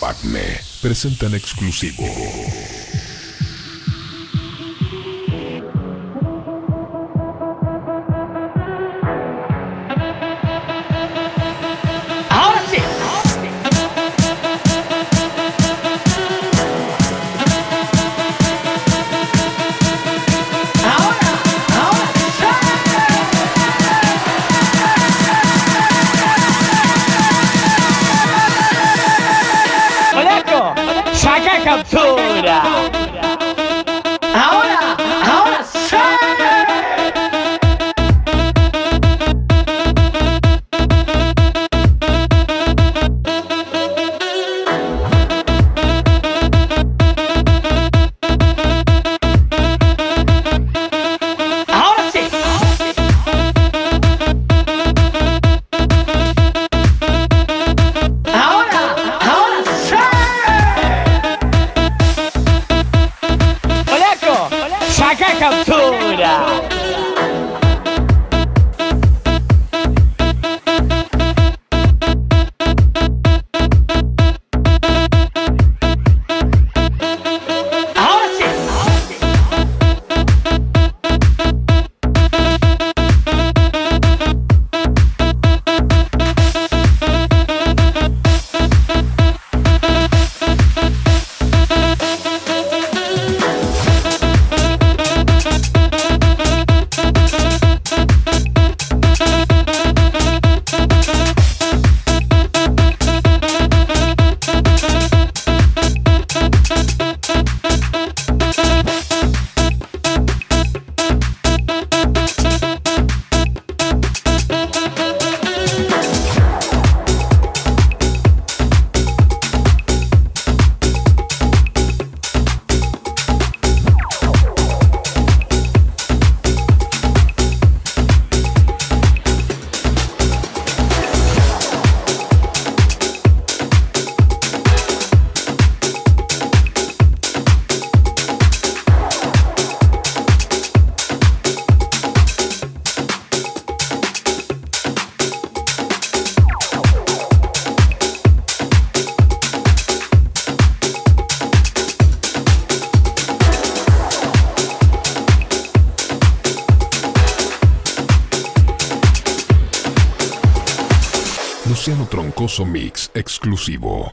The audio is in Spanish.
Pacme presentan exclusivo. Captura. Macaca Luciano Troncoso Mix exclusivo.